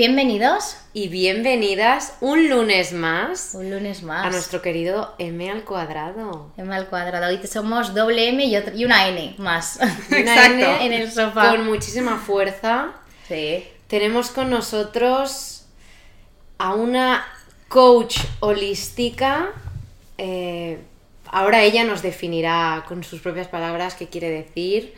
Bienvenidos y bienvenidas un lunes más. Un lunes más. A nuestro querido M al cuadrado. M al cuadrado. Hoy somos doble M y, una N más. una N en el sofá. Con muchísima fuerza. Sí. Tenemos con nosotros a una coach holística. Eh, ahora ella nos definirá con sus propias palabras qué quiere decir.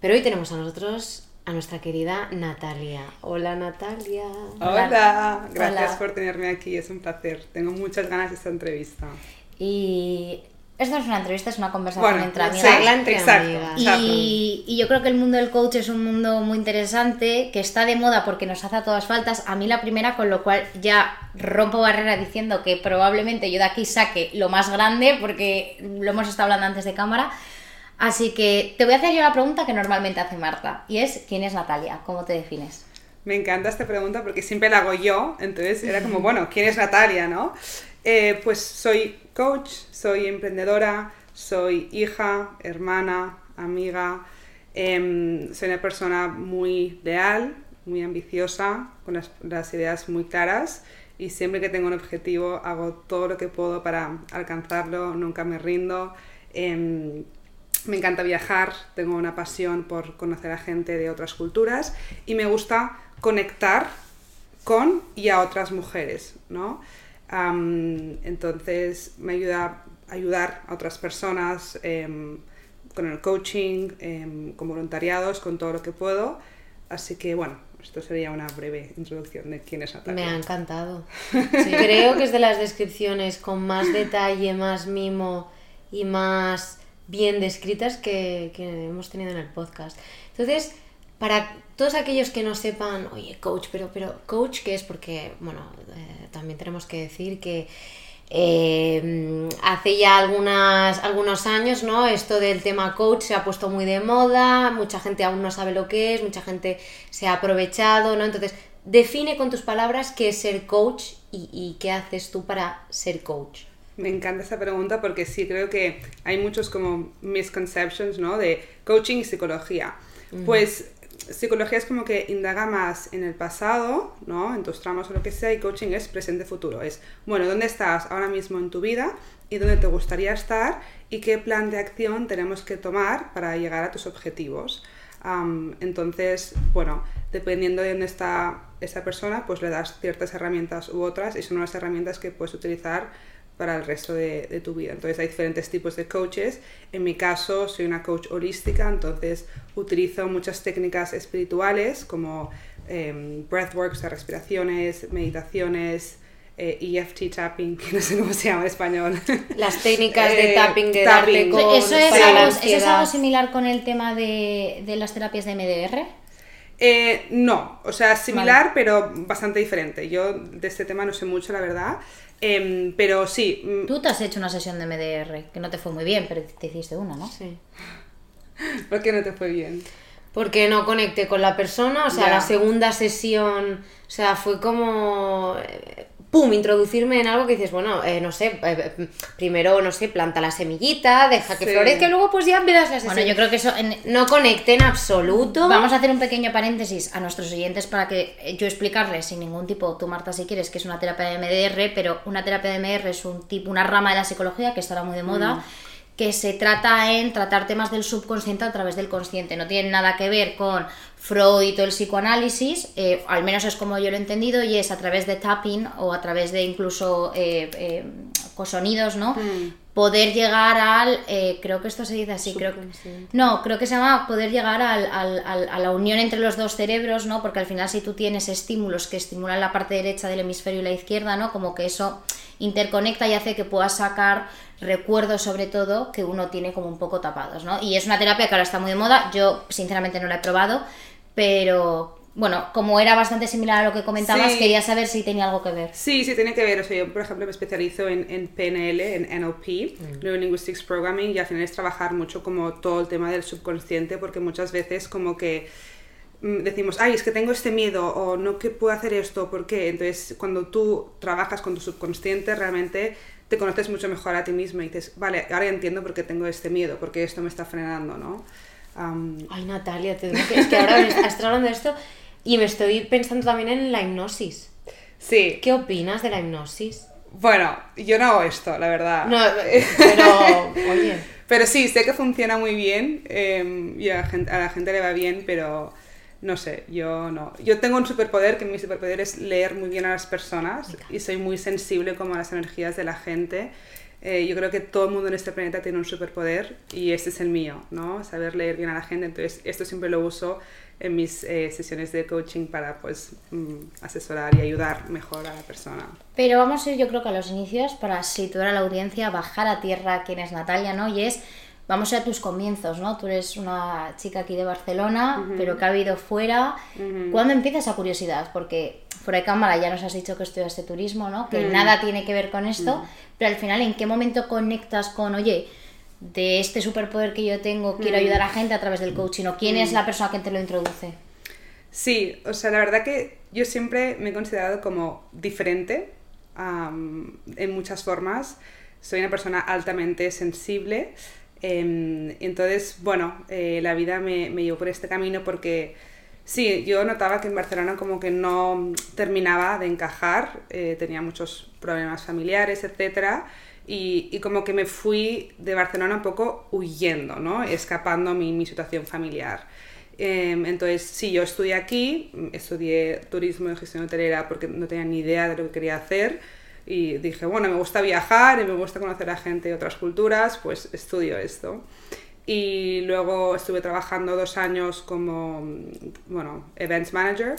Pero hoy tenemos a nosotros a nuestra querida Natalia. Hola Natalia. Hola, gracias por tenerme aquí, es un placer. Tengo muchas ganas de esta entrevista. Y esto no es una entrevista, es una conversación entre amigas. entre amigas. Y, y, yo creo que el mundo del coach es un mundo muy interesante, que está de moda porque nos hace a todas faltas. A mí la primera, con lo cual ya rompo barrera diciendo que probablemente yo de aquí saque lo más grande, porque lo hemos estado hablando antes de cámara Así que te voy a hacer yo la pregunta que normalmente hace Marta, y es, ¿quién es Natalia? ¿Cómo te defines? Me encanta esta pregunta porque siempre la hago yo, entonces era como, bueno, ¿quién es Natalia, no? Eh, pues soy coach, soy emprendedora, soy hija, hermana, amiga, em, soy una persona muy leal, muy ambiciosa, con las, ideas muy claras y siempre que tengo un objetivo hago todo lo que puedo para alcanzarlo, nunca me rindo. Em, me encanta viajar, tengo una pasión por conocer a gente de otras culturas y me gusta conectar con y a otras mujeres, ¿no? entonces me ayuda a ayudar a otras personas em, con el coaching, em, con voluntariados, con todo lo que puedo. Así que bueno, esto sería una breve introducción de quién es Natalia. Me ha encantado. Creo que es de las descripciones con más detalle, más mimo y más bien descritas que, hemos tenido en el podcast. Entonces, para todos aquellos que no sepan, oye, coach, pero, pero coach, ¿qué es? Porque, bueno, eh, también tenemos que decir que eh, hace ya algunos años, ¿no? Esto del tema coach se ha puesto muy de moda, mucha gente aún no sabe lo que es, mucha gente se ha aprovechado, ¿no? Entonces, define con tus palabras qué es ser coach y qué haces tú para ser coach. Me encanta esa pregunta porque sí creo que hay muchos como misconceptions, ¿no? De coaching y psicología. Pues psicología es como que indaga más en el pasado, ¿no? En tus tramos o lo que sea, y coaching es presente-futuro. Es, bueno, ¿dónde estás ahora mismo en tu vida y dónde te gustaría estar y qué plan de acción tenemos que tomar para llegar a tus objetivos? entonces, bueno, dependiendo de dónde está esa persona, pues le das ciertas herramientas u otras y son unas herramientas que puedes utilizar para el resto de, tu vida. Entonces hay diferentes tipos de coaches. En mi caso soy una coach holística, entonces utilizo muchas técnicas espirituales como eh, breathworks, respiraciones, meditaciones, EFT eh, e tapping, que no sé cómo se llama en español. Las técnicas de eh, tapping, de tapping. ¿Eso, es algo, es algo, similar con el tema de, de las terapias de MDR? Eh, no, o sea, similar, pero bastante diferente. Yo de este tema no sé mucho, la verdad. Em, pero sí. Mm, Tú te has hecho una sesión de MDR, que no te fue muy bien, pero te hiciste una, ¿no? Sí. ¿Por qué no te fue bien? Porque no conecté con la persona, o sea, la segunda sesión, o sea, fue como eh, pum, introducirme en algo que dices, bueno, eh, no sé, eh, primero, no sé, planta la semillita, deja que florezca y luego pues ya verás las Bueno, yo creo que eso... No conecte en absoluto. Vamos a hacer un pequeño paréntesis a nuestros oyentes para que yo explicarles sin ningún tipo, tú Marta si quieres, que es una terapia de MDR, pero una terapia de MDR es un tipo, una rama de la psicología que estará muy de moda. Mm. que se trata en tratar temas del subconsciente a través del consciente. No tiene nada que ver con Freud y todo el psicoanálisis, eh, al menos es como yo lo he entendido, y es a través de tapping o a través de incluso eh, eh sonidos, ¿no? Mm. Poder llegar al, eh, creo que esto se dice así, creo que... No, creo que se llama poder llegar al, al, a la unión entre los dos cerebros, ¿no? Porque al final si tú tienes estímulos que estimulan la parte derecha del hemisferio y la izquierda, ¿no? Como que eso interconecta y hace que puedas sacar recuerdos sobre todo que uno tiene como un poco tapados, ¿no? Y es una terapia que ahora está muy de moda, yo sinceramente no la he probado, pero bueno, como era bastante similar a lo que comentabas, quería saber si tenía algo que ver. Sí, sí, tiene que ver. O sea, yo, por ejemplo, me especializo en, en PNL, en NLP, mm. Neurolinguistics Programming, y al final es trabajar mucho como todo el tema del subconsciente, porque muchas veces como que mm, decimos, ay, es que tengo este miedo, o no que puedo hacer esto, ¿por qué? Entonces, cuando tú trabajas con tu subconsciente, realmente te conoces mucho mejor a ti mismo y dices, vale, ahora entiendo por qué tengo este miedo, porque esto me está frenando, ¿no? Ay, Natalia, te digo que es que ahora estás hablando de esto. Y me estoy pensando también en la hipnosis. Sí. ¿Qué opinas de la hipnosis? Bueno, yo no hago esto, la verdad. No, pero, oye. Pero sí, sé que funciona muy bien eh, y a la, gente, a la gente le va bien, pero no sé, yo no. Yo tengo un superpoder, que mi superpoder es leer muy bien a las personas y soy muy sensible como a las energías de la gente. Eh, yo creo que todo el mundo en este planeta tiene un superpoder y este es el mío, ¿no? Saber leer bien a la gente. Entonces, esto siempre lo uso en mis eh, sesiones de coaching para, pues, mm, asesorar y ayudar mejor a la persona. Pero vamos a ir, yo creo que a los inicios, para situar a la audiencia, bajar a tierra quién es Natalia, ¿no? Y es, vamos a tus comienzos, ¿no? Tú eres una chica aquí de Barcelona, pero que ha vivido fuera. ¿Cuándo empieza esa curiosidad? Porque fuera de cámara ya nos has dicho que estudiaste turismo, ¿no? Que nada tiene que ver con esto, pero al final, ¿en qué momento conectas con, oye, de este superpoder que yo tengo, quiero ayudar a gente a través del coaching? ¿O quién es la persona que te lo introduce? Sí, o sea, la verdad que yo siempre me he considerado como diferente en muchas formas. Soy una persona altamente sensible. em, entonces, bueno, eh, la vida me, me llevó por este camino porque sí, yo notaba que en Barcelona como que no terminaba de encajar, eh, tenía muchos problemas familiares, etcétera, y, y como que me fui de Barcelona un poco huyendo, ¿no? Escapando mi, mi situación familiar. Em, entonces, sí, yo estudié aquí, estudié turismo y gestión hotelera porque no tenía ni idea de lo que quería hacer y dije, bueno, me gusta viajar y me gusta conocer a gente de otras culturas, pues estudio esto. Y luego estuve trabajando dos años como, bueno, events manager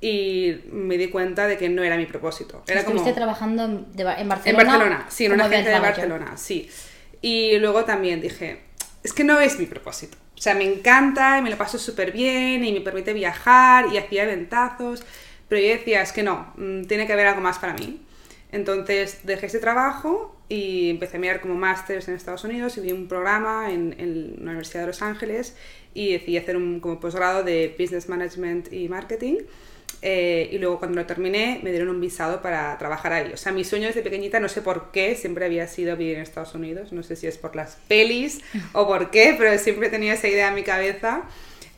y me di cuenta de que no era mi propósito. Era como... Estuviste trabajando en, de- en Barcelona. En Barcelona, sí, en una agencia de. Barcelona, sí. Y luego también dije, es que no es mi propósito. O sea, me encanta y me lo paso súper bien y me permite viajar y hacía eventazos, pero yo decía, es que no, mm, tiene que haber algo más para mí. Entonces dejé ese trabajo y empecé a mirar como másters en Estados Unidos y vi un programa en, en la Universidad de Los Ángeles y decidí hacer un como posgrado de Business Management y Marketing. Eh, y luego cuando lo terminé me dieron un visado para trabajar ahí. O sea, mi sueño desde pequeñita, no sé por qué, siempre había sido vivir en Estados Unidos. No sé si es por las pelis o por qué, pero siempre tenía esa idea en mi cabeza.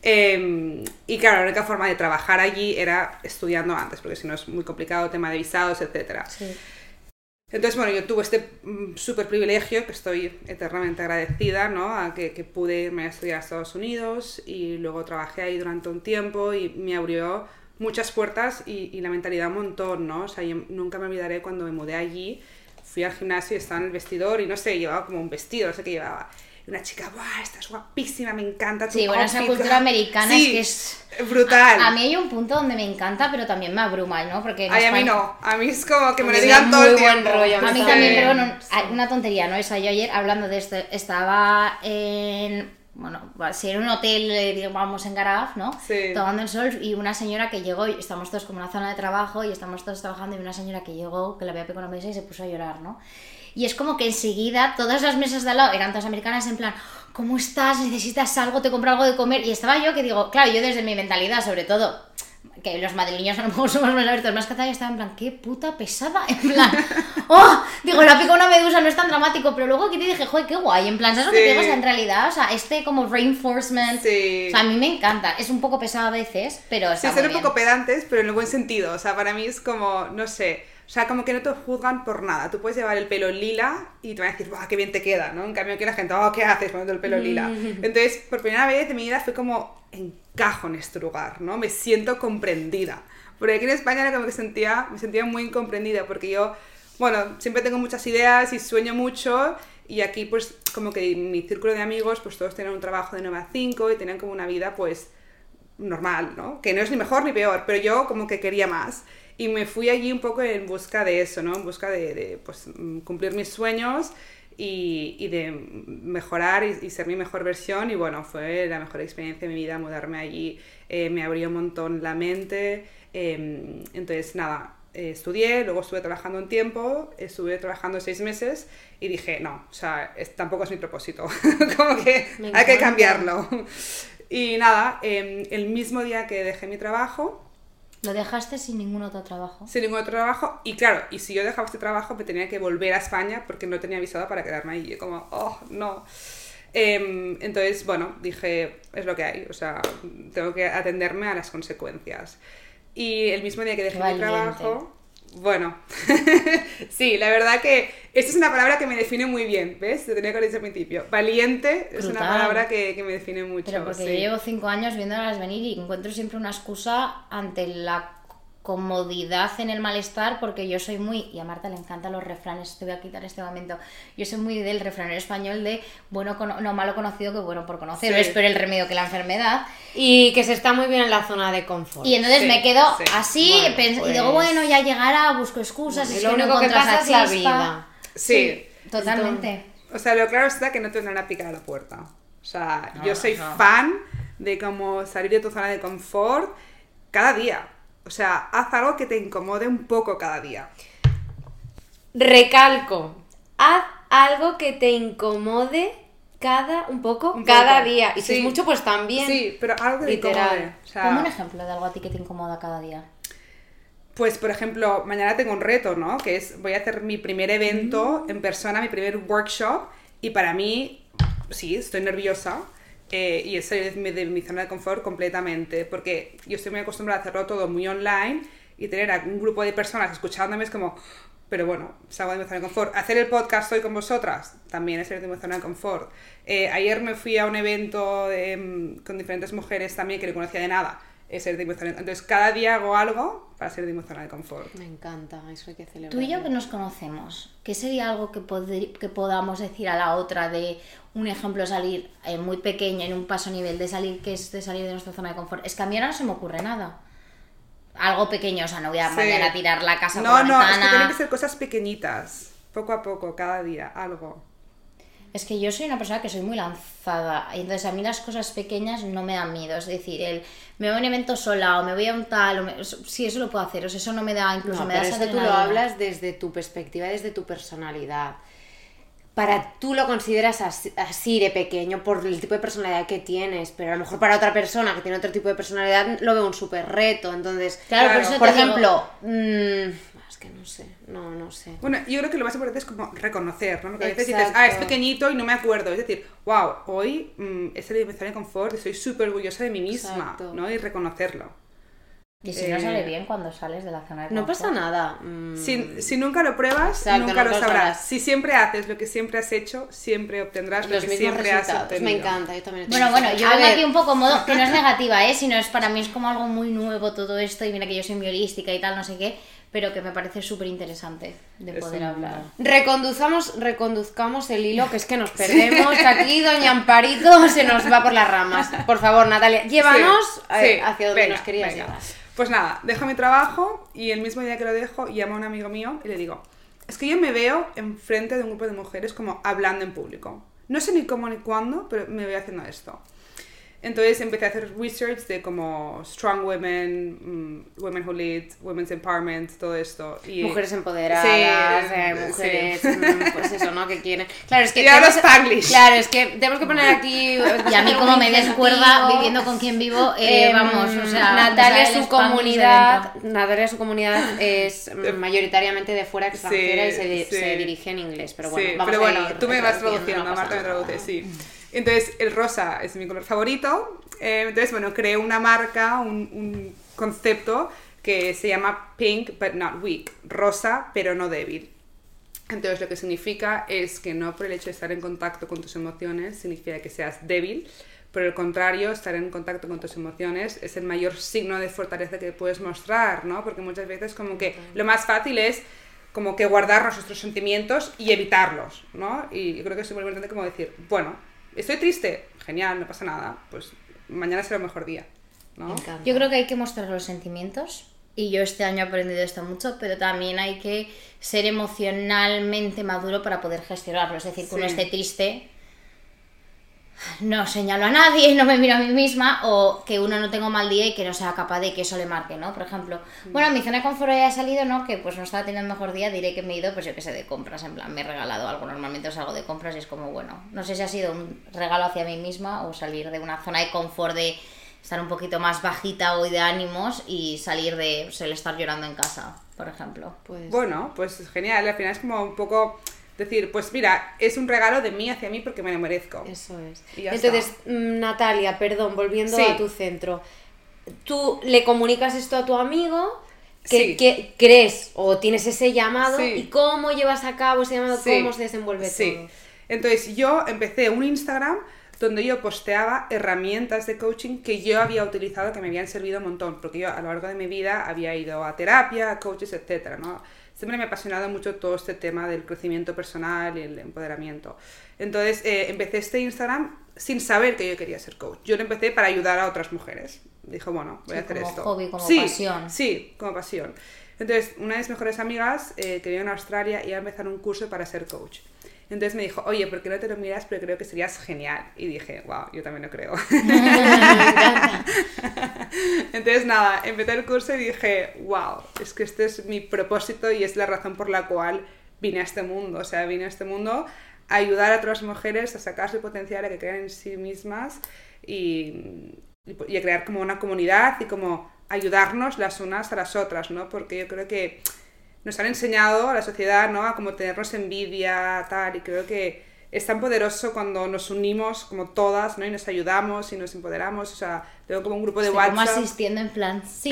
Eh, y claro, la única forma de trabajar allí era estudiando antes, porque si no es muy complicado, tema de visados, etcétera. Sí. Entonces, bueno, yo tuve este mm, súper privilegio que estoy eternamente agradecida, ¿no? A que, pude irme a estudiar a Estados Unidos y luego trabajé ahí durante un tiempo y me abrió muchas puertas y, y la mentalidad un montón, ¿no? O sea, yo nunca me olvidaré cuando me mudé allí, fui al gimnasio y estaba en el vestidor y no sé, llevaba como un vestido, no sé qué llevaba. Una chica, ¡buah! Estás guapísima, me encanta tu Sí, bueno, esa outfit". cultura americana Sí, es que es... brutal. A, a mí hay un punto donde me encanta, pero también me abruma, ¿no? Porque Ay, a mí no, a mí es como que me lo digan da todo el tiempo. rollo, A mí también, pero bueno, una tontería, ¿no? Esa, yo ayer hablando de esto, estaba en, bueno, si en un hotel, eh, digamos, en Garaf, ¿no? Sí. Tomando el sol y una señora que llegó, y estamos todos como en una zona de trabajo y estamos todos trabajando y una señora que llegó, que la había pegado en la mesa y se puso a llorar, ¿no? Y es como que enseguida todas las mesas de al lado eran todas americanas en plan, ¿cómo estás? ¿Necesitas algo? ¿Te compro algo de comer? Y estaba yo que digo, claro, yo desde mi mentalidad, sobre todo, que los madrileños a lo mejor somos más abiertos, más catalanes, estaba en plan, qué puta pesada, en plan, oh, digo, la pica una medusa, no es tan dramático, pero luego que te dije, joder, qué guay, en plan, ¿sabes lo que te Sí. digo? En realidad, o sea, este como reinforcement, Sí. o sea, a mí me encanta, es un poco pesado a veces, pero Sí, está ser muy un poco pedantes, pero en el buen sentido. O sea, para mí es como, no sé, o sea, como que no te juzgan por nada. Tú puedes llevar el pelo lila y te van a decir, ¡guau, qué bien te queda! ¿no? En cambio, aquí la gente, ¡oh, qué haces poniendo el pelo lila! Entonces, por primera vez en mi vida fue como, encajo en este lugar, ¿no? Me siento comprendida. Porque aquí en España era como que sentía, me sentía muy incomprendida, porque yo, bueno, siempre tengo muchas ideas y sueño mucho. Y aquí, pues, como que mi círculo de amigos, pues todos tienen un trabajo de 9 a 5 y tenían como una vida, pues, normal, ¿no? Que no es ni mejor ni peor, pero yo como que quería más. Y me fui allí un poco en busca de eso, ¿no? En busca de, de, pues, cumplir mis sueños y, y de mejorar y, y ser mi mejor versión. Y bueno, fue la mejor experiencia de mi vida mudarme allí. Eh, me abrió un montón la mente. eh, entonces, nada, eh, estudié, luego estuve trabajando un tiempo, estuve trabajando seis meses y dije, no, o sea, es- tampoco es mi propósito. como que hay que cambiarlo. Y nada, em, el mismo día que dejé mi trabajo, Lo dejaste sin ningún otro trabajo. sin ningún otro trabajo, y claro, y si yo dejaba este trabajo, me tenía que volver a España porque no tenía visado para quedarme ahí. Y yo como, oh, no. Em, entonces, bueno, dije, es lo que hay, o sea, tengo que atenderme a las consecuencias. Y el mismo día que dejé mi trabajo, bueno, sí, la verdad que esta es una palabra que me define muy bien, ¿ves? Te tenía que haber dicho al principio. Valiente es una Brutal. palabra que, que me define mucho. Pero porque sí. yo llevo cinco años viéndolas venir y encuentro siempre una excusa ante la comodidad en el malestar porque yo soy muy, y a Marta le encantan los refranes, te voy a quitar este momento, yo soy muy del refranero español de bueno, no malo conocido que bueno por conocer, Sí. es peor el remedio que la enfermedad. Y que se está muy bien en la zona de confort. Y entonces Sí, me quedo sí. así Bueno, pens- y pues- digo, bueno, ya llegará, busco excusas, Y es lo que no único que encuentras pasa es la vida. Sí. Totalmente. O sea, lo claro está que no te vendrán a picar a la puerta. O sea, No, yo soy no. fan de como salir de tu zona de confort cada día. O sea, haz algo que te incomode un poco cada día. Recalco, haz algo que te incomode cada un poco Un cada poco. día. Y si Sí. es mucho, pues también. Sí, pero algo que te Literal. incomode. O sea, un ejemplo de algo a ti que te incomoda cada día. Pues, por ejemplo, mañana tengo un reto, ¿no? Que es, voy a hacer mi primer evento Mm. en persona, mi primer workshop, y para mí, sí, estoy nerviosa, eh, y es salir de mi, de mi zona de confort completamente, porque yo estoy muy acostumbrada a hacerlo todo muy online, y tener a un grupo de personas escuchándome es como, pero bueno, salgo de mi zona de confort. Hacer el podcast hoy con vosotras también es salir de mi zona de confort. Eh, ayer me fui a un evento de, mm, con diferentes mujeres también que no conocía de nada. Es salir de mi zona de- Entonces, cada día hago algo para salir de mi zona de confort. Me encanta, eso hay que celebrar. Tú y yo que nos conocemos, ¿qué sería algo que, podamos decir a la otra de un ejemplo salir eh, muy pequeño, en un paso a nivel de salir, que es de salir de nuestra zona de confort? Es que a mí ahora no se me ocurre nada. Algo pequeño, o sea, no voy a Sí. mañana a tirar la casa No, por la no, es que tienen que ser cosas pequeñitas, poco a poco, cada día, algo. Es que yo soy una persona que soy muy lanzada, y entonces a mí las cosas pequeñas no me dan miedo. Es decir, el me voy a un evento sola o me voy a un tal, o me- eso- sí, eso lo puedo hacer, o sea, eso no me da, incluso No, me da pero esa es que tú lo hablas desde tu perspectiva, desde tu personalidad. Para tú lo consideras así, así de pequeño por el tipo de personalidad que tienes, pero a lo mejor para otra persona que tiene otro tipo de personalidad lo veo un súper reto. Entonces, Claro, por Claro. eso por ejemplo, que no sé, no, no sé. Bueno, yo creo que lo más importante es como reconocer, ¿no? Porque a veces dices, ah, es pequeñito y no me acuerdo. Es decir, wow, hoy mm, he salido de mi zona de confort y estoy súper orgullosa de mí misma, Exacto. ¿no? Y reconocerlo. Y si no Eh, sale bien cuando sales de la zona de No confort. pasa nada. mm, Si, si nunca lo pruebas, Exacto, nunca lo lo sabrás. sabrás. Si siempre haces lo que siempre has hecho, siempre obtendrás lo los que mismos siempre has resultados. obtenido. Me encanta, yo también. he Bueno, bueno, yo aquí un poco modo, que no es negativa, ¿eh? Sino es para mí es como algo muy nuevo todo esto y mira que yo soy muy holística y tal, no sé qué, pero que me parece súper interesante de Es poder hablar. Reconduzcamos, reconduzcamos el hilo, que es que nos perdemos, aquí Doña Amparito se nos va por las ramas. Por favor, Natalia, llévanos Sí, eh, sí, hacia donde venga, nos querías venga. llevar. Pues nada, dejo mi trabajo y el mismo día que lo dejo llamo a un amigo mío y le digo, es que yo me veo enfrente de un grupo de mujeres como hablando en público. No sé ni cómo ni cuándo, pero me veo haciendo esto. Entonces empecé a hacer research de como strong women, mm, women who lead, women's empowerment, todo esto. Y, Mujeres empoderadas, Sí, eh, mujeres, mm, pues eso, ¿no? Que quieren. Claro, es que. Y ahora tenemos-. Claro, es que tenemos que poner aquí. Y a mí como me descuerda viviendo con quien vivo, eh, Em, vamos, o sea... Natalia, su comunidad, Natalia, su comunidad es mm, mayoritariamente de fuera extranjera y se, di- sí. se dirige en inglés. Pero bueno, sí, vamos pero a bueno, ir tú me vas traduciendo, no Marta me traduce, sí. Entonces, el rosa es mi color favorito. eh, entonces, bueno, creé una marca, un, un concepto que se llama Pink but not weak, rosa pero no débil. Entonces, lo que significa es que no por el hecho de estar en contacto con tus emociones significa que seas débil. Por el contrario, estar en contacto con tus emociones es el mayor signo de fortaleza que puedes mostrar, ¿no? Porque muchas veces como que lo más fácil es como que guardarnos nuestros sentimientos y evitarlos, ¿no? Y yo creo que es muy importante como decir, bueno, estoy triste, genial, no pasa nada, pues mañana será un mejor día, ¿no? Yo creo que hay que mostrar los sentimientos y yo este año he aprendido esto mucho, pero también hay que ser emocionalmente maduro para poder gestionarlo. Es decir, que uno Sí. esté triste, no señalo a nadie, no me miro a mí misma, o que uno no tenga un mal día y que no sea capaz de que eso le marque, ¿no? Por ejemplo, bueno, mi zona de confort ya ha salido, ¿no? Que pues no estaba teniendo el mejor día, diré que me he ido, pues yo que sé, de compras, en plan, me he regalado algo, normalmente salgo de compras y es como, bueno, no sé si ha sido un regalo hacia mí misma o salir de una zona de confort de estar un poquito más bajita hoy de ánimos y salir de pues, el estar llorando en casa, por ejemplo. Pues, Bueno, pues genial, al final es como un poco Decir, pues mira, es un regalo de mí hacia mí porque me lo merezco. Eso es. Y ya Entonces, está. mm, Natalia, perdón, volviendo Sí. a tu centro. Tú le comunicas esto a tu amigo, que, Sí. que crees o tienes ese llamado, Sí. y cómo llevas a cabo ese llamado, cómo se desenvuelve Sí. todo. Entonces yo empecé un Instagram donde yo posteaba herramientas de coaching que yo había utilizado que me habían servido un montón, porque yo a lo largo de mi vida había ido a terapia, a coaches, etcétera, ¿no? Siempre me ha apasionado mucho todo este tema del crecimiento personal y el empoderamiento. Entonces eh, empecé este Instagram sin saber que yo quería ser coach. Yo lo empecé para ayudar a otras mujeres. Dijo, bueno, voy a Sí, hacer como esto. hobby, como Sí, pasión. Sí, como pasión. Entonces, una de mis mejores amigas eh, que vive en Australia iba a empezar un curso para ser coach. Entonces me dijo, oye, ¿por qué no te lo miras? Pero creo que serías genial. Y dije, wow, yo también lo creo. Entonces, nada, empecé el curso y dije, wow, es que este es mi propósito y es la razón por la cual vine a este mundo. O sea, vine a este mundo a ayudar a otras mujeres a sacar su potencial, a que crean en sí mismas y, y, a crear como una comunidad y como ayudarnos las unas a las otras, ¿no? Porque yo creo que nos han enseñado a la sociedad, ¿no? A como tenernos envidia, tal, y creo que es tan poderoso cuando nos unimos como todas, ¿no? Y nos ayudamos y nos empoderamos, o sea, tengo como un grupo de Estoy como WhatsApp. asistiendo en plan, sí.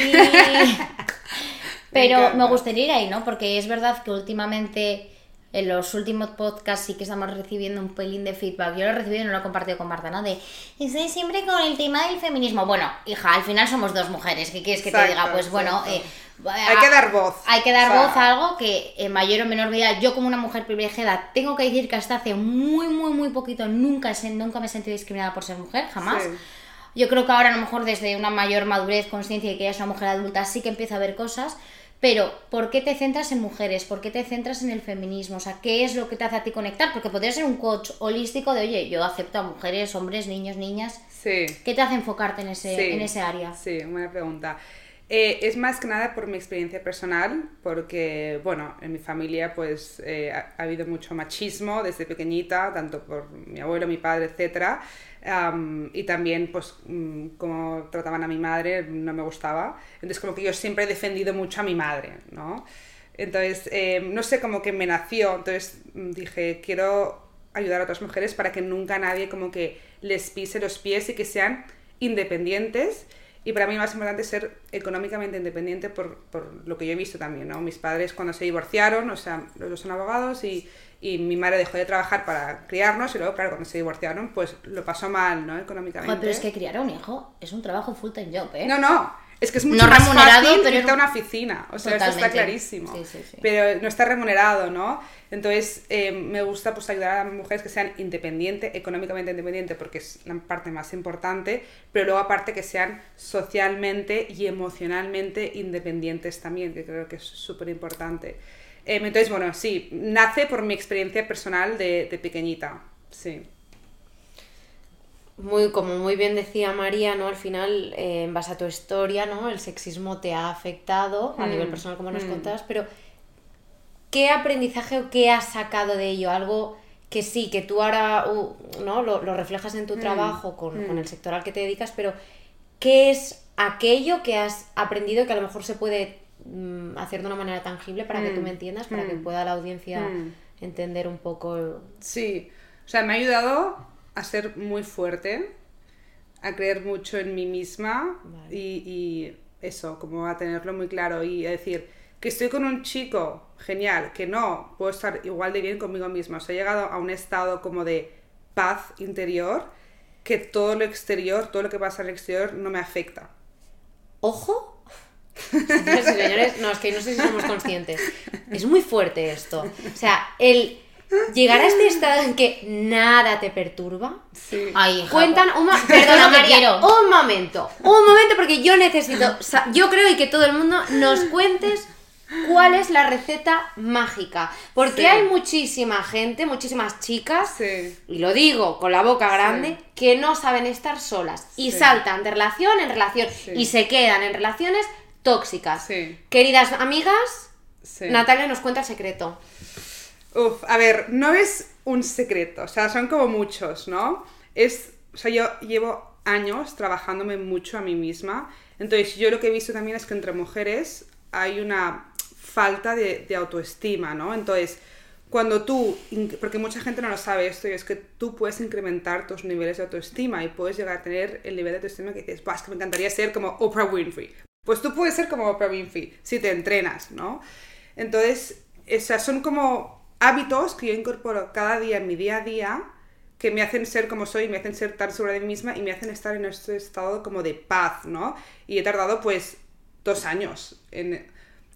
Pero me gustaría ir ahí, ¿no? Porque es verdad que últimamente, en los últimos podcasts sí que estamos recibiendo un pelín de feedback. Yo lo he recibido y no lo he compartido con Marta, ¿no? De, estoy siempre con el tema del feminismo. Bueno, hija, al final somos dos mujeres. ¿Qué quieres que te diga? Pues bueno, eh, Hay que dar voz. Hay que dar O sea, voz a algo que en mayor o menor medida, yo como una mujer privilegiada, tengo que decir que hasta hace muy, muy, muy poquito nunca, nunca me he sentido discriminada por ser mujer, jamás. Sí. Yo creo que ahora a lo mejor desde una mayor madurez, conciencia de que ya es una mujer adulta, sí que empieza a ver cosas, pero ¿por qué te centras en mujeres? ¿Por qué te centras en el feminismo? O sea, ¿qué es lo que te hace a ti conectar? Porque podría ser un coach holístico de, oye, yo acepto a mujeres, hombres, niños, niñas. Sí. ¿Qué te hace enfocarte en ese, Sí, en ese área? Sí, buena pregunta. Eh, es más que nada por mi experiencia personal, porque, bueno, en mi familia pues eh, ha, ha habido mucho machismo desde pequeñita, tanto por mi abuelo, mi padre, etc. y también, pues, mm, como trataban a mi madre, no me gustaba. Entonces, como que yo siempre he defendido mucho a mi madre, ¿no? Entonces, eh, no sé, como que me nació, entonces mm, dije, quiero ayudar a otras mujeres para que nunca nadie como que les pise los pies y que sean independientes. Y para mí más importante es ser económicamente independiente por, por lo que yo he visto también, ¿no? Mis padres cuando se divorciaron, o sea, los dos son abogados y, y mi madre dejó de trabajar para criarnos y luego, claro, cuando se divorciaron, pues lo pasó mal, ¿no? Económicamente. Joder, pero es que criar a un hijo es un trabajo full time job, ¿eh? No, no. Es que es mucho No más remunerado, fácil pero irte a una oficina. O sea, eso está clarísimo. Sí, sí, sí. Pero no está remunerado, ¿no? Entonces, eh, me gusta pues ayudar a mujeres que sean independientes, económicamente independientes, porque es la parte más importante, pero luego aparte que sean socialmente y emocionalmente independientes también, que creo que es súper importante. Eh, entonces, bueno, sí, nace por mi experiencia personal de, de pequeñita. Sí. Muy, como muy bien decía María, ¿no? Al final, eh, en base a tu historia, ¿no? El sexismo te ha afectado a Mm, nivel personal, como nos mm. contabas, pero ¿qué aprendizaje o qué has sacado de ello? Algo que sí, que tú ahora uh, ¿no? lo, lo reflejas en tu trabajo con, mm. con el sector al que te dedicas, pero ¿qué es aquello que has aprendido que a lo mejor se puede mm, hacer de una manera tangible para que tú Mm, me entiendas, para que mm, pueda la audiencia mm. entender un poco? Sí, o sea, me ha ayudado a ser muy fuerte, a creer mucho en mí misma Vale. y, y eso, como a tenerlo muy claro y a decir que estoy con un chico genial, que no puedo estar igual de bien conmigo misma. O sea, he llegado a un estado como de paz interior que todo lo exterior, todo lo que pasa en el exterior no me afecta. ¡Ojo! Señores y señores, no, es que no sé si somos conscientes. Es muy fuerte esto. O sea, el llegar a este estado en que nada te perturba. Sí. Ay, hija, Cuentan un mo- Perdona, María, quiero. un momento, un momento porque yo necesito, sa- yo creo y que todo el mundo nos cuentes cuál es la receta mágica, porque Sí. hay muchísima gente, muchísimas chicas Sí. y lo digo con la boca grande, Sí. que no saben estar solas y Sí. saltan de relación en relación Sí. y se quedan en relaciones tóxicas. Sí. Queridas amigas, Sí. Natalia nos cuenta el secreto. A ver, no es un secreto, o sea, son como muchos, ¿no? Es, o sea, yo llevo años trabajándome mucho a mí misma, entonces yo lo que he visto también es que entre mujeres hay una falta de, autoestima, ¿no? Entonces, cuando tú, porque mucha gente no lo sabe esto, y es que tú puedes incrementar tus niveles de autoestima y puedes llegar a tener el nivel de autoestima que dices, es que me encantaría ser como Oprah Winfrey. Pues tú puedes ser como Oprah Winfrey si te entrenas, ¿no? Entonces, esas son como hábitos que yo incorporo cada día en mi día a día que me hacen ser como soy, me hacen ser tan segura de mí misma y me hacen estar en este estado como de paz, ¿no? Y he tardado pues dos años en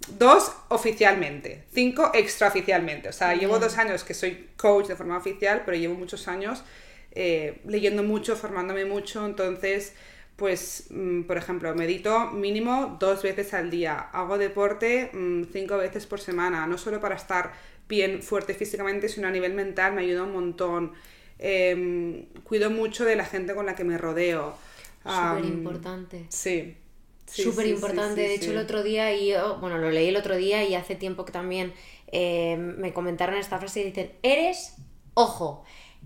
Dos oficialmente, cinco extraoficialmente. O sea, llevo dos años que soy coach de forma oficial, pero llevo muchos años eh, leyendo mucho, formándome mucho. Entonces, pues, mm, por ejemplo, medito mínimo dos veces al día. Hago deporte mm, cinco veces por semana, no solo para estar bien fuerte físicamente, sino a nivel mental me ayuda un montón. Em, cuido mucho de la gente con la que me rodeo. Súper importante. Sí, súper importante. de hecho, el otro día, y yo, bueno, lo leí el otro día y hace tiempo que también eh, me comentaron esta frase y dicen, eres, ojo,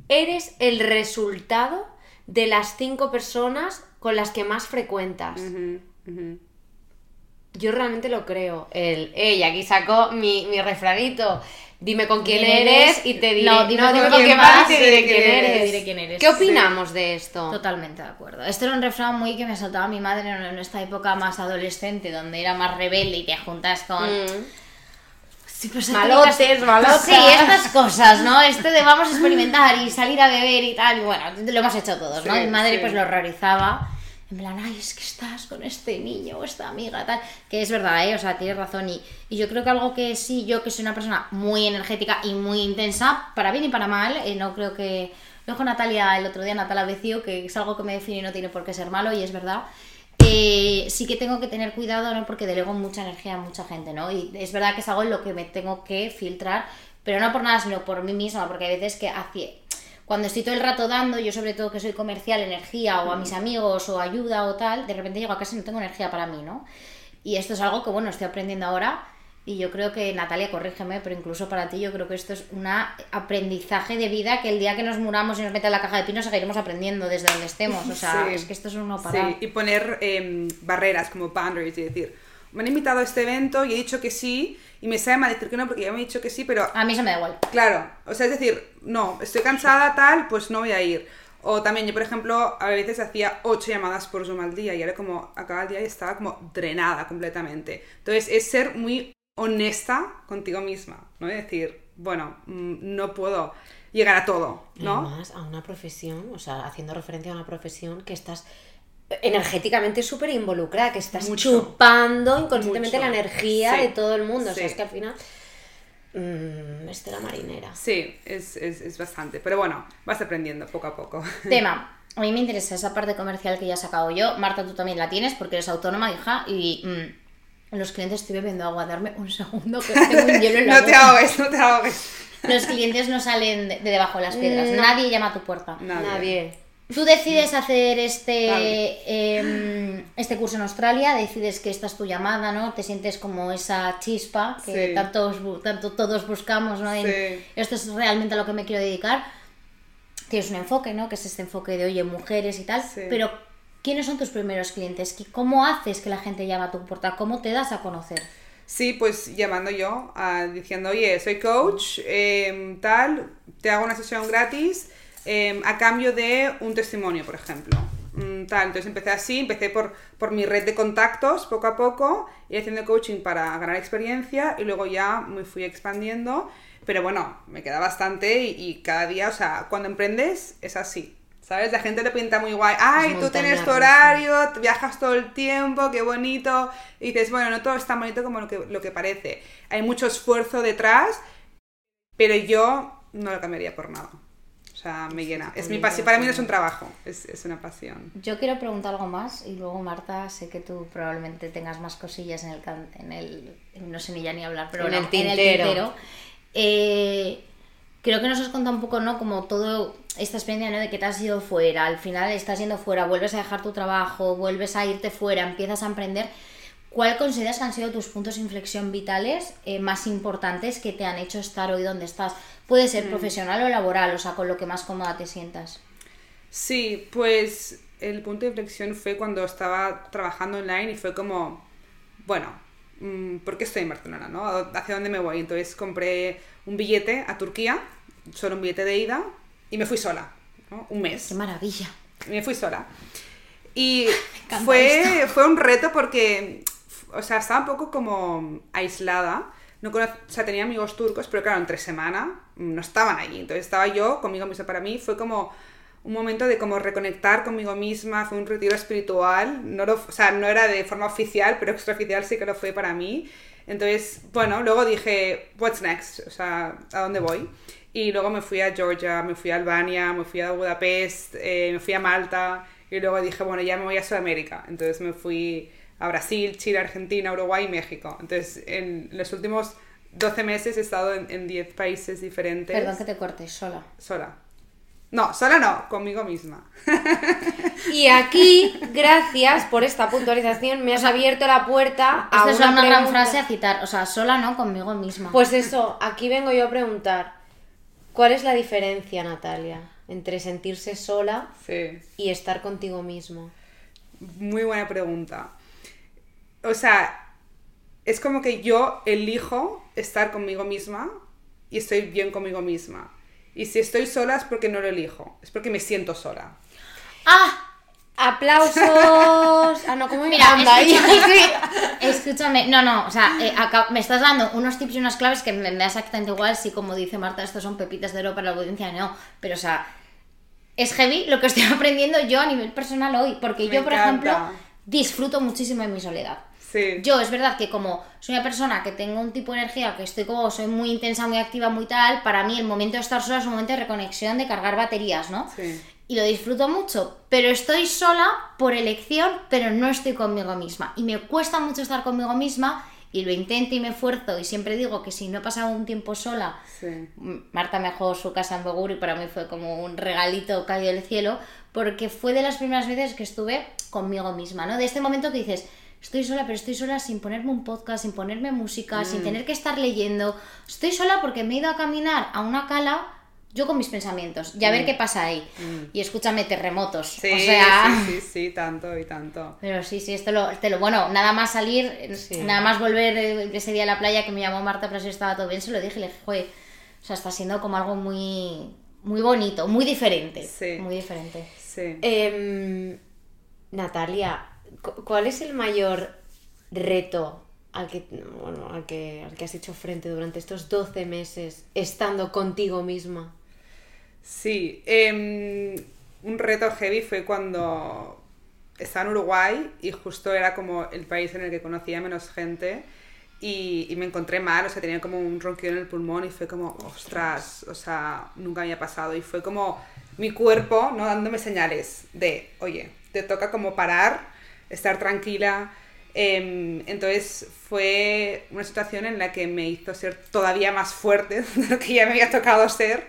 eres el resultado de las cinco personas con las que más frecuentas. Yo realmente lo creo. El, hey, aquí sacó mi, mi refranito dime con quién eres y te diré. No, dime, con, quién vas y te diré quién eres. ¿Qué opinamos de esto? Totalmente de acuerdo. Esto era un refrán muy que me saltaba mi madre en esta época más adolescente, donde era más rebelde y te juntas con. Mm. Sí, pues malotes, malotes. Sí, estas cosas, ¿no? Este de vamos a experimentar y salir a beber y tal. Y bueno, lo hemos hecho todos, ¿no? mi madre pues lo horrorizaba en plan, ay, es que estás con este niño o esta amiga, tal, que es verdad, ¿eh? o sea, tienes razón y, yo creo que algo que sí, yo que soy una persona muy energética y muy intensa, para bien y para mal, eh, no creo que, lo dijo Natalia el otro día, Natalia Becio, que es algo que me define y no tiene por qué ser malo y es verdad, sí que tengo que tener cuidado, ¿no? Porque delego mucha energía a mucha gente, ¿no? Y es verdad que es algo en lo que me tengo que filtrar, pero no por nada, sino por mí misma, porque hay veces que hace cuando estoy todo el rato dando, yo sobre todo que soy comercial, energía o a mis amigos o ayuda o tal, de repente llego a casa y no tengo energía para mí, ¿no? Y esto es algo que, bueno, estoy aprendiendo ahora y yo creo que, Natalia, corrígeme, pero incluso para ti yo creo que esto es un aprendizaje de vida que el día que nos muramos y nos meta en la caja de pinos seguiremos aprendiendo desde donde estemos. O sea, es que esto es uno para... Sí, y poner em, barreras como boundaries y decir, me han invitado a este evento y he dicho que sí y me sabe mal decir que no porque ya me he dicho que sí, pero... A mí se me da igual. Claro, o sea, es decir, no, estoy cansada, tal, pues no voy a ir. O también yo, por ejemplo, a veces hacía ocho llamadas por Zoom al día y ahora como acaba el día y estaba como drenada completamente. Entonces es ser muy honesta contigo misma, ¿no? Es decir, bueno, mm, no puedo llegar a todo, ¿no? Además, a una profesión, o sea, haciendo referencia a una profesión que estás energéticamente súper involucrada, que estás chupando inconscientemente la energía de todo el mundo. O sea, es que al final. Mmm, la marinera. Sí, es, es, es, bastante. Pero bueno, vas aprendiendo poco a poco. Tema. A mí me interesa esa parte comercial que ya he sacado yo. Marta, tú también la tienes porque eres autónoma, hija, y. Mm, los clientes estoy bebiendo agua, darme un segundo que tengo un hielo en la No te ahogues, no te ahogues. Los clientes no salen de, debajo de las piedras. Nadie llama a tu puerta. Nadie. Tú decides hacer este, em, este curso en Australia, decides que esta es tu llamada, ¿no? Te sientes como esa chispa que tanto, tanto todos buscamos, ¿no? Esto es realmente a lo que me quiero dedicar. Tienes un enfoque, ¿no? Que es este enfoque de, oye, mujeres y tal. Pero, ¿quiénes son tus primeros clientes? ¿Cómo haces que la gente llame a tu puerta? ¿Cómo te das a conocer? Sí, pues llamando yo, diciendo, oye, soy coach, em, tal, te hago una sesión gratis Em, a cambio de un testimonio, por ejemplo. Mm, tal, entonces empecé así, empecé por, por mi red de contactos poco a poco, y haciendo coaching para ganar experiencia y luego ya me fui expandiendo, pero bueno, me queda bastante y, cada día, o sea, cuando emprendes es así, ¿sabes? La gente le pinta muy guay, ay, tú tienes tu horario, viajas todo el tiempo, qué bonito, y dices, bueno, no todo es tan bonito como lo que, lo que parece, hay mucho esfuerzo detrás, pero yo no lo cambiaría por nada sea, me llena. Es mi pasión. Para mí no es un trabajo, es, es, una pasión. Yo quiero preguntar algo más y luego, Marta, sé que tú probablemente tengas más cosillas en el. En el no sé ni ya ni hablar, pero en, el, tintero. Eh, creo que nos has contado un poco, ¿no? Como todo esta experiencia, ¿no? De que te has ido fuera, al final estás yendo fuera, vuelves a dejar tu trabajo, vuelves a irte fuera, empiezas a emprender. ¿Cuál consideras que han sido tus puntos de inflexión vitales eh, más importantes que te han hecho estar hoy donde estás? Puede ser mm. profesional o laboral, o sea, con lo que más cómoda te sientas. Sí, pues el punto de inflexión fue cuando estaba trabajando online y fue como, bueno, mm, ¿por qué estoy en Barcelona? ¿no? ¿Hacia dónde me voy? Entonces compré un billete a Turquía, solo un billete de ida, y me fui sola, ¿no? Un mes. ¡Qué maravilla! Me fui sola. Y fue, fue un reto porque, o sea, estaba un poco como aislada. No o sea, tenía amigos turcos, pero claro, entre semana no estaban allí. Entonces estaba yo conmigo misma. Para mí fue como un momento de como reconectar conmigo misma, fue un retiro espiritual. No lo, o sea, no era de forma oficial, pero extraoficial sí que lo fue para mí. Entonces, bueno, luego dije, what's next? O sea, ¿a dónde voy? Y luego me fui a Georgia, me fui a Albania, me fui a Budapest, eh, me fui a Malta. Y luego dije, bueno, ya me voy a Sudamérica. Entonces me fui a Brasil, Chile, Argentina, Uruguay y México. Entonces, en los últimos 12 meses he estado en, en 10 países diferentes. Perdón que te cortes, sola. Sola. No, sola no, conmigo misma. Y aquí, gracias por esta puntualización, me has abierto la puerta a Esta es una, una gran frase a citar. O sea, sola no, conmigo misma. Pues eso, aquí vengo yo a preguntar, ¿cuál es la diferencia, Natalia, entre sentirse sola Sí. y estar contigo mismo? Muy buena pregunta. O sea, es como que yo elijo estar conmigo misma y estoy bien conmigo misma. Y si estoy sola es porque no lo elijo, es porque me siento sola. ¡Ah! ¡Aplausos! Ah, no, ¿cómo me Mira, escúchame, escúchame, no, no, o sea, eh, acá- me estás dando unos tips y unas claves que me, me da exactamente igual si como dice Marta, estos son pepitas de oro para la audiencia, no, pero o sea, es heavy lo que estoy aprendiendo yo a nivel personal hoy, porque Me yo, por encanta. ejemplo, disfruto muchísimo en mi soledad. Sí. Yo es verdad que como soy una persona que tengo un tipo de energía que estoy como, soy muy intensa, muy activa, muy tal, para mí el momento de estar sola es un momento de reconexión, de cargar baterías, ¿no? Sí. Y lo disfruto mucho, pero estoy sola por elección, pero no estoy conmigo misma. Y me cuesta mucho estar conmigo misma y lo intento y me esfuerzo y siempre digo que si no he pasado un tiempo sola, Sí. Marta me dejó su casa en Begur y para mí fue como un regalito caído del cielo, porque fue de las primeras veces que estuve conmigo misma, ¿no? De este momento que dices, estoy sola, pero estoy sola sin ponerme un podcast, sin ponerme música, sin tener que estar leyendo. Estoy sola porque me he ido a caminar a una cala, yo con mis pensamientos, y a ver qué pasa ahí. Y escúchame, terremotos. Sí, o sea... sí, sí, sí, tanto y tanto. Pero sí, sí, esto lo, te lo bueno, nada más salir, Sí. nada más volver eh, ese día a la playa que me llamó Marta para si estaba todo bien, se lo dije, le dije, "Joder, o sea, está siendo como algo muy, muy bonito, muy diferente. Sí. Muy diferente. Sí. Em, Natalia, ¿cuál es el mayor reto al que, bueno, al, que, al que has hecho frente durante estos 12 meses estando contigo misma? Sí, em, un reto heavy fue cuando estaba en Uruguay y justo era como el país en el que conocía menos gente y, y me encontré mal, o sea, tenía como un ronquido en el pulmón y fue como, ostras, o sea, nunca había pasado y fue como mi cuerpo, ¿no? Dándome señales de, oye, te toca como parar, estar tranquila. Em, entonces fue una situación en la que me hizo ser todavía más fuerte de lo que ya me había tocado ser.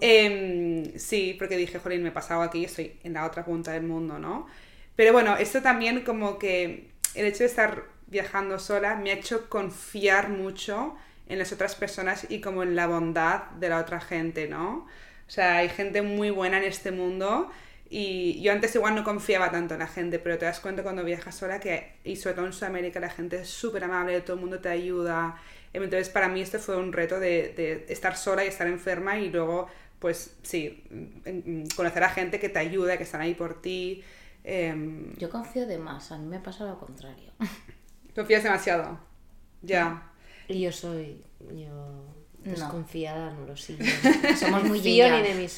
Em, sí, porque dije, jolín, me he pasado aquí, estoy en la otra punta del mundo, ¿no? Pero bueno, esto también como que el hecho de estar viajando sola me ha hecho confiar mucho en las otras personas y como en la bondad de la otra gente, ¿no? O sea, hay gente muy buena en este mundo y yo antes igual no confiaba tanto en la gente, pero te das cuenta cuando viajas sola que, y sobre todo en Sudamérica, la gente es súper amable, todo el mundo te ayuda. Entonces para mí esto fue un reto de, de estar sola y estar enferma y luego, pues sí, conocer a gente que te ayuda, que están ahí por ti. Em, Yo confío de más, a mí me pasa lo contrario. confías demasiado. Ya. Y yo soy, yo desconfiada, no lo sigo. Somos muy yin.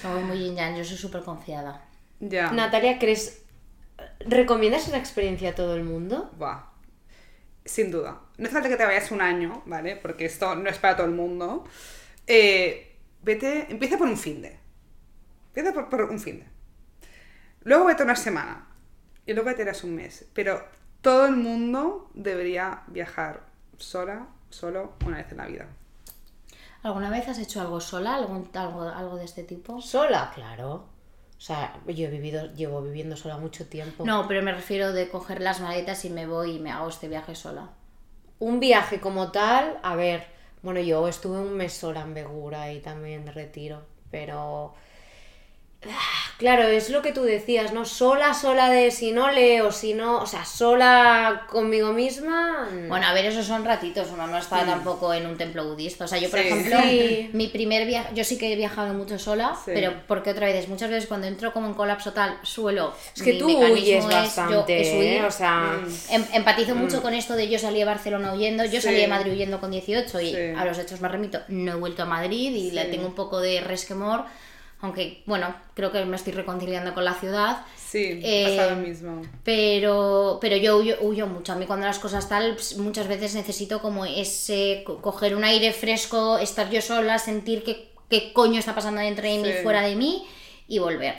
Somos muy yin yang, yo soy súper confiada. Ya. Natalia, ¿crees, recomiendas esa experiencia a todo el mundo? Buah. Sin duda. No hace falta que te vayas un año, ¿vale? Porque esto no es para todo el mundo. Eh, vete, empieza por un fin de. Empieza por, por un fin de. Luego vete una semana. Y luego vete un mes. Pero todo el mundo debería viajar sola, solo, una vez en la vida. ¿Alguna vez has hecho algo sola? ¿Algún, algo, algo de este tipo? Sola, claro. O sea, yo he vivido, llevo viviendo sola mucho tiempo. No, pero me refiero de coger las maletas y me voy y me hago este viaje sola. Un viaje como tal, a ver, bueno, yo estuve un mes sola en Begura y también de retiro, pero Claro, es lo que tú decías, ¿no? Sola, sola de si no leo, si no, o sea, sola conmigo misma. mm. Bueno, a ver, esos son ratitos, uno no está tampoco en un templo budista. O sea, yo, por Sí. ejemplo, Sí. mi primer viaje, yo sí que he viajado mucho sola, Sí. pero porque otra vez, muchas veces cuando entro como en colapso tal, suelo. Es que mi tú huyes es- yo- bastante, es huir. ¿eh? O sea, Em- empatizo mucho con esto de yo salí a Barcelona huyendo, yo salí de Madrid huyendo con 18 y Sí. a los hechos me remito, no he vuelto a Madrid y le tengo un poco de resquemor, aunque bueno, creo que me estoy reconciliando con la ciudad. Sí, Eh, pasa lo mismo. Pero, pero yo huyo, huyo mucho. A mí cuando las cosas tal, pues, muchas veces necesito como ese, co- coger un aire fresco, estar yo sola, sentir qué, qué coño está pasando dentro de mí, Sí. fuera de mí y volver.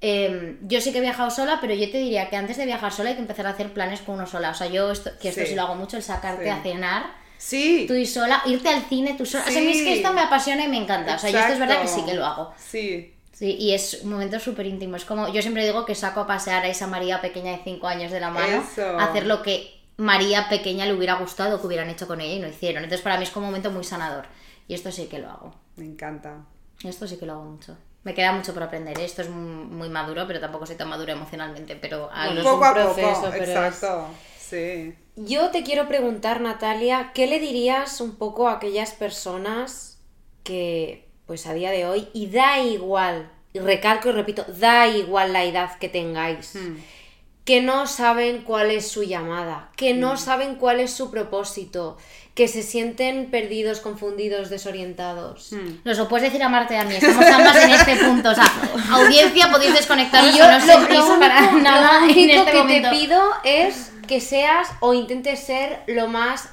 Eh, yo sí que he viajado sola, pero yo te diría que antes de viajar sola hay que empezar a hacer planes con uno sola. O sea, yo esto, que esto Sí. sí lo hago mucho, el sacarte Sí. a cenar, Sí, tú y sola, irte al cine tú sola. O sea, a mí es que Sí. esto me apasiona y me encanta. O sea, yo esto es verdad que sí que lo hago. Sí, Sí, y es un momento súper íntimo. Es como, yo siempre digo que saco a pasear a esa María pequeña de 5 años de la mano, Eso. a hacer lo que María pequeña le hubiera gustado que hubieran hecho con ella y no hicieron. Entonces para mí es como un momento muy sanador. Y esto sí que lo hago. me encanta. Esto sí que lo hago mucho. Me queda mucho por aprender. ¿eh? Esto es muy maduro, pero tampoco soy tan madura emocionalmente. Pero ahí- Bueno, es poco a proceso, poco, pero es- exacto. Sí. Yo te quiero preguntar, Natalia, ¿qué le dirías un poco a aquellas personas que, pues a día de hoy, y da igual, y recalco y repito, da igual la edad que tengáis, Hmm. que no saben cuál es su llamada, que no saben cuál es su propósito, que se sienten perdidos, confundidos, desorientados? Hmm. Nos lo puedes decir a Marte y a mí. Estamos ambas en este punto. O sea, audiencia, podéis desconectaros Y yo o no lo, lo único, para lo nada en único este que momento. te pido es que seas o intentes ser lo más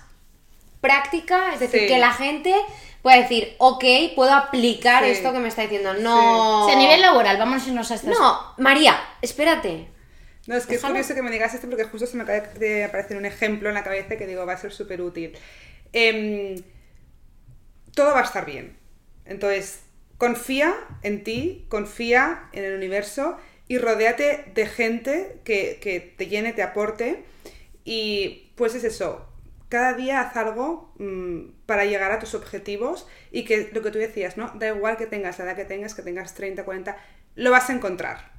práctica, es decir, Sí. que la gente pueda decir, ok, puedo aplicar Sí. esto que me está diciendo. No. O sea, a nivel laboral, vamos a irnos a estas No, María, espérate. No, es que Déjalo. es curioso que me digas esto porque justo se me acaba de aparecer un ejemplo en la cabeza que digo va a ser súper útil. Em, todo va a estar bien. Entonces, confía en ti, confía en el universo y rodéate de gente que, que te llene, te aporte. Y pues es eso, cada día haz algo mm, para llegar a tus objetivos y que lo que tú decías, ¿no? Da igual que tengas la edad que tengas, que tengas 30, 40, lo vas a encontrar.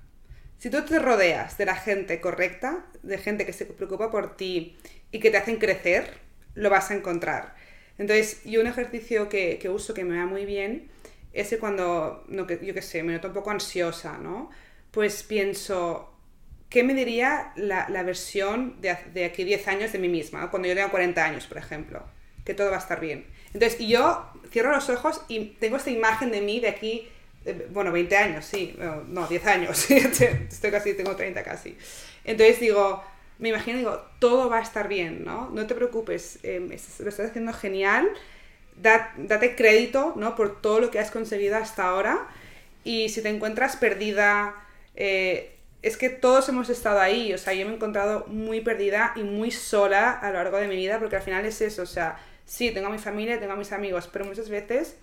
Si tú te rodeas de la gente correcta, de gente que se preocupa por ti y que te hacen crecer, lo vas a encontrar. Entonces, yo un ejercicio que, que uso que me va muy bien es cuando, no, que, yo qué sé, me noto un poco ansiosa, ¿no? Pues pienso, ¿qué me diría la, la versión de, de aquí 10 años de mí misma? Cuando yo tenga 40 años, por ejemplo, que todo va a estar bien. Entonces, yo cierro los ojos y tengo esta imagen de mí de aquí, eh, bueno, 20 años, sí, no, 10 años, estoy casi, tengo 30 casi. Entonces digo, me imagino, digo, todo va a estar bien, ¿no? No te preocupes, eh, lo estás haciendo genial, da- date crédito, ¿no? Por todo lo que has conseguido hasta ahora y si te encuentras perdida, eh, es que todos hemos estado ahí, o sea, yo me he encontrado muy perdida y muy sola a lo largo de mi vida, porque al final es eso, o sea, sí, tengo a mi familia, tengo a mis amigos, pero muchas veces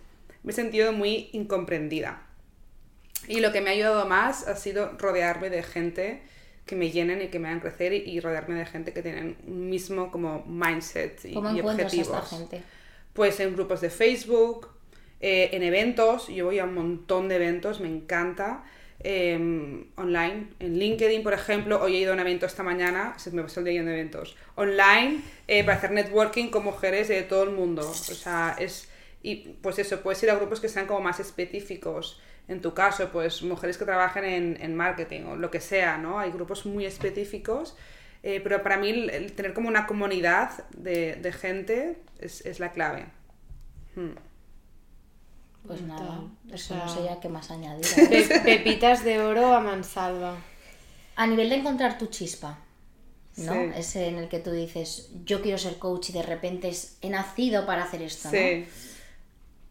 me he sentido muy incomprendida. Y lo que me ha ayudado más ha sido rodearme de gente que me llenen y que me hagan crecer y, y rodearme de gente que tienen un mismo como mindset y, ¿Cómo y encuentras a esta objetivos. gente? Pues en grupos de Facebook, eh, en eventos, yo voy a un montón de eventos, me encanta. eh, online, en LinkedIn, por ejemplo, hoy he ido a un evento esta mañana, se me pasó el día a eventos. Online, eh, para hacer networking con mujeres de todo el mundo. O sea, es. Y pues eso, puedes ir a grupos que sean como más específicos. En tu caso, pues mujeres que trabajen en, en marketing o lo que sea, ¿no? Hay grupos muy específicos. eh, pero para mí el, el tener como una comunidad de, de gente es, es la clave. Hmm. Pues nada, O eso no sé ya qué más añadir. Pe- pepitas de oro a mansalva. A nivel de encontrar tu chispa, ¿no? Sí. Ese en el que tú dices, yo quiero ser coach y de repente es, he nacido para hacer esto, ¿no?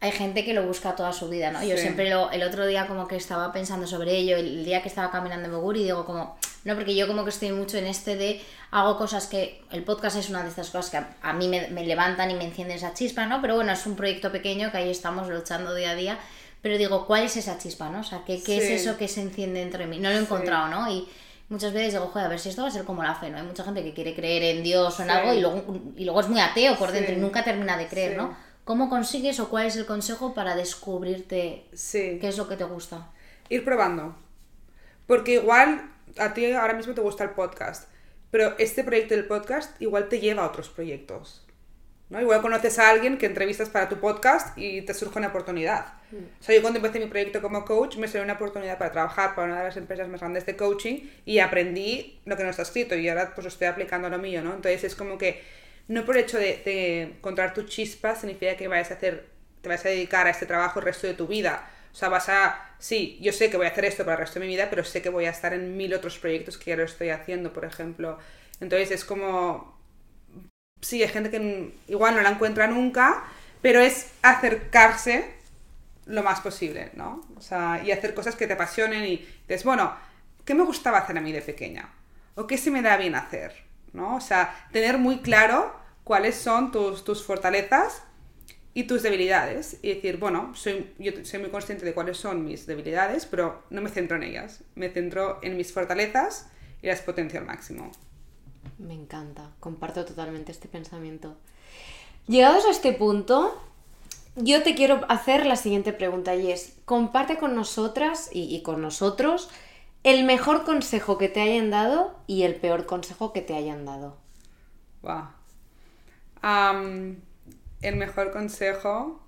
Hay gente que lo busca toda su vida, ¿no? Yo siempre lo, el otro día como que estaba pensando sobre ello, el día que estaba caminando en Boguri, digo como, no, porque yo como que estoy mucho en este de, hago cosas que, el podcast es una de estas cosas que a, a mí me, me levantan y me encienden esa chispa, ¿no? Pero bueno, es un proyecto pequeño que ahí estamos luchando día a día, pero digo, ¿cuál es esa chispa, no? O sea, ¿qué, qué Sí. es eso que se enciende entre mí? No lo he Sí. encontrado, ¿no? Y muchas veces digo, joder, a ver si esto va a ser como la fe, ¿no? Hay mucha gente que quiere creer en Dios o en Sí. algo y luego, y luego es muy ateo por Sí. dentro y nunca termina de creer, Sí. ¿no? ¿Cómo consigues o cuál es el consejo para descubrirte sí. qué es lo que te gusta? Ir probando. Porque igual a ti ahora mismo te gusta el podcast, pero este proyecto del podcast igual te lleva a otros proyectos. ¿no? Igual conoces a alguien que entrevistas para tu podcast y te surge una oportunidad. O sea, yo cuando empecé mi proyecto como coach me salió una oportunidad para trabajar para una de las empresas más grandes de coaching y aprendí lo que no está escrito y ahora pues estoy aplicando lo mío, ¿no? Entonces es como que no por el hecho de, encontrar tu chispa significa que vayas a hacer, te vas a dedicar a este trabajo el resto de tu vida. O sea, vas a, sí, yo sé que voy a hacer esto para el resto de mi vida, pero sé que voy a estar en mil otros proyectos que ya lo estoy haciendo, por ejemplo. Entonces es como, sí, hay gente que igual no la encuentra nunca, pero es acercarse lo más posible, ¿no? O sea, y hacer cosas que te apasionen y dices, bueno, ¿qué me gustaba hacer a mí de pequeña? ¿O qué se me da bien hacer? ¿No? O sea, tener muy claro cuáles son tus, tus fortalezas y tus debilidades y decir, bueno, soy, yo soy muy consciente de cuáles son mis debilidades, pero no me centro en ellas, me centro en mis fortalezas y las potencio al máximo. Me encanta, comparto totalmente este pensamiento. Llegados a este punto, yo te quiero hacer la siguiente pregunta y es, comparte con nosotras y, y con nosotros el mejor consejo que te hayan dado y el peor consejo que te hayan dado. Wow. El mejor consejo,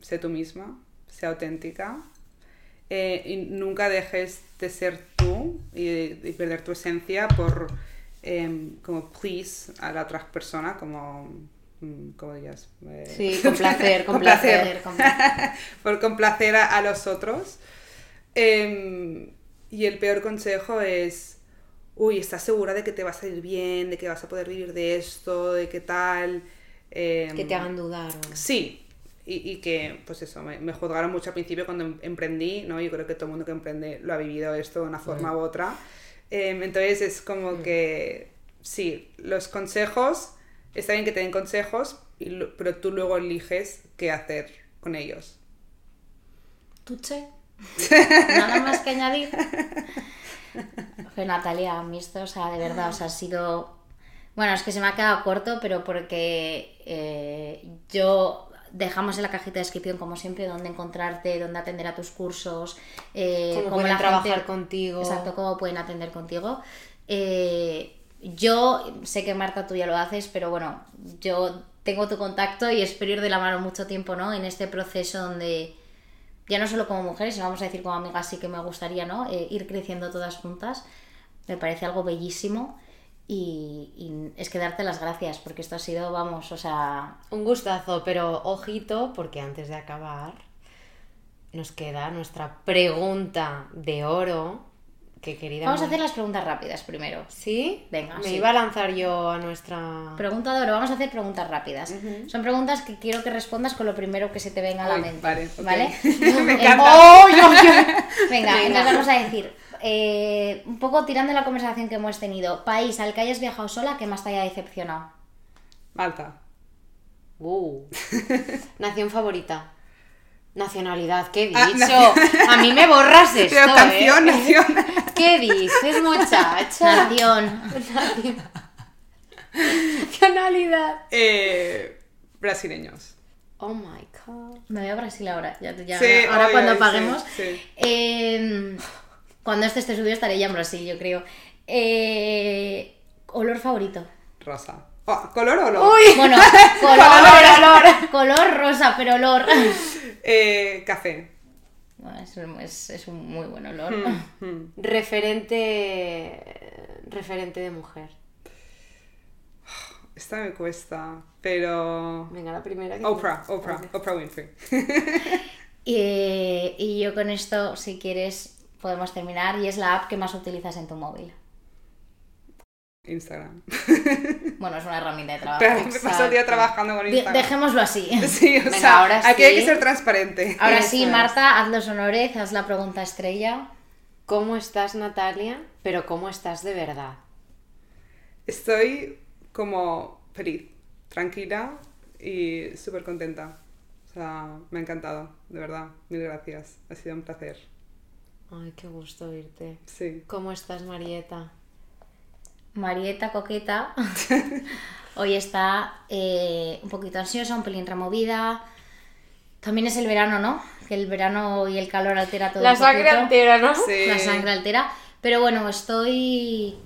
sé tú misma, sé auténtica eh, y nunca dejes de ser tú y, y perder tu esencia por em, como please a la otra persona, como mm, ¿cómo dirías? Eh, Sí, complacer, complacer. complacer. por complacer a, a los otros. Em, y el peor consejo es, uy, ¿estás segura de que te va a salir bien, de que vas a poder vivir de esto, de qué tal? Em, Que te hagan dudar. ¿o? Sí, y, y que, pues eso, me, me juzgaron mucho al principio cuando em- emprendí, ¿no? Yo creo que todo el mundo que emprende lo ha vivido esto de una forma u otra. Em, entonces es como que, sí, los consejos, está bien que te den consejos, pero tú luego eliges qué hacer con ellos. Tuche. Nada más que añadir. Pues Natalia, o sea, de verdad, o sea, ha sido. Bueno, es que se me ha quedado corto, pero porque eh, yo dejamos en la cajita de descripción, como siempre, dónde encontrarte, dónde atender a tus cursos, eh, Cómo pueden la trabajar contigo. Exacto, cómo pueden atender contigo. Eh, yo sé que Marta tú ya lo haces, pero bueno, yo tengo tu contacto y espero ir de la mano mucho tiempo, ¿no? En este proceso donde ya no solo como mujeres, sino vamos a decir como amigas, sí que me gustaría, ¿no? Eh, ir creciendo todas juntas. Me parece algo bellísimo y, y es que darte las gracias, porque esto ha sido, vamos, o sea, Un gustazo, pero ojito, porque antes de acabar nos queda nuestra pregunta de oro, que querida... vamos a hacer las preguntas rápidas primero. ¿Sí? Venga, Me sí. iba a lanzar yo a nuestra... Pregunta de oro, vamos a hacer preguntas rápidas. Son preguntas que quiero que respondas con lo primero que se te venga a la mente. vale. ¿Vale? Me encanta. ¡Oh, yo, yo! Venga, Venga. entonces vamos a decir, eh, un poco tirando la conversación que hemos tenido, país al que hayas viajado sola que más te haya decepcionado. Malta. Uh. Nación favorita. Nacionalidad, ¿qué he Ah, dicho? nación- A mí me borras esto, Pero canción, ¿eh? nación. ¿Qué dices, muchacha? Nación. Nacionalidad. Eh, brasileños. Oh my god. Me voy a Brasil ahora. Ya, ya- Sí, ahora cuando sí, paguemos. sí. Eh, cuando este esté subido estaré ya en Brasil, yo creo. Eh, olor favorito. Rosa. Oh, ¿Color o no? Bueno, color, color rosa, pero olor. Eh, café. Es, es- es un muy buen olor. Hmm. Referente. Referente de mujer. Esta me cuesta, pero... Venga, la primera que Oprah, Oprah, Vale. Oprah Winfrey. Y, y yo con esto, si quieres, podemos terminar. Y es la app que más utilizas en tu móvil. Instagram. Bueno, es una herramienta de trabajo. Pero me paso el día trabajando con De- Instagram. dejémoslo así. Sí, o Venga, sea, ahora aquí hay que ser transparente. Ahora Eso sí, es. Marta, haz los honores, haz la pregunta estrella. ¿Cómo estás, Natalia? Pero ¿cómo estás de verdad? Estoy como feliz, tranquila y súper contenta. O sea, me ha encantado, de verdad. Mil gracias. Ha sido un placer. Ay, qué gusto oírte. Sí. ¿Cómo estás, Marieta? Marieta Coqueta hoy está eh, un poquito ansiosa, un pelín removida. También es el verano, ¿no? Que el verano y el calor altera todo un poquito. altera, ¿no? Sí. La sangre altera. Pero bueno, estoy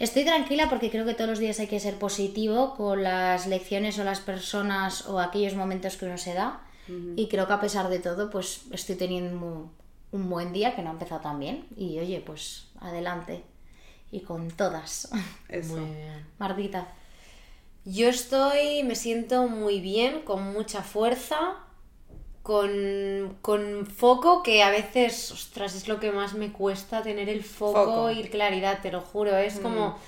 Estoy tranquila porque creo que todos los días hay que ser positivo con las lecciones o las personas o aquellos momentos que uno se da. Y creo que a pesar de todo, pues estoy teniendo un buen día que no ha empezado tan bien. Y oye, pues adelante. Y con todas. Eso. Muy bien. Martita. Yo estoy, me siento muy bien, con mucha fuerza, con, con foco, que a veces, ostras, es lo que más me cuesta tener el foco, Foco. y claridad, te lo juro, es como,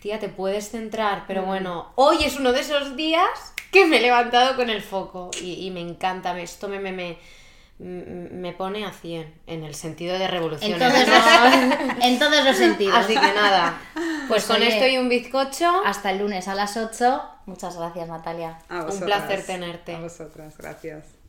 tía, te puedes centrar, pero bueno, hoy es uno de esos días que me he levantado con el foco y, y me encanta, me, esto me, me, me, me pone a 100 en el sentido de revolución. En todos, los, en todos los sentidos. Así que nada, pues, Pues con oye, esto y un bizcocho, Hasta el lunes a las 8. Muchas gracias, Natalia. A Un placer tenerte. A vosotras, gracias.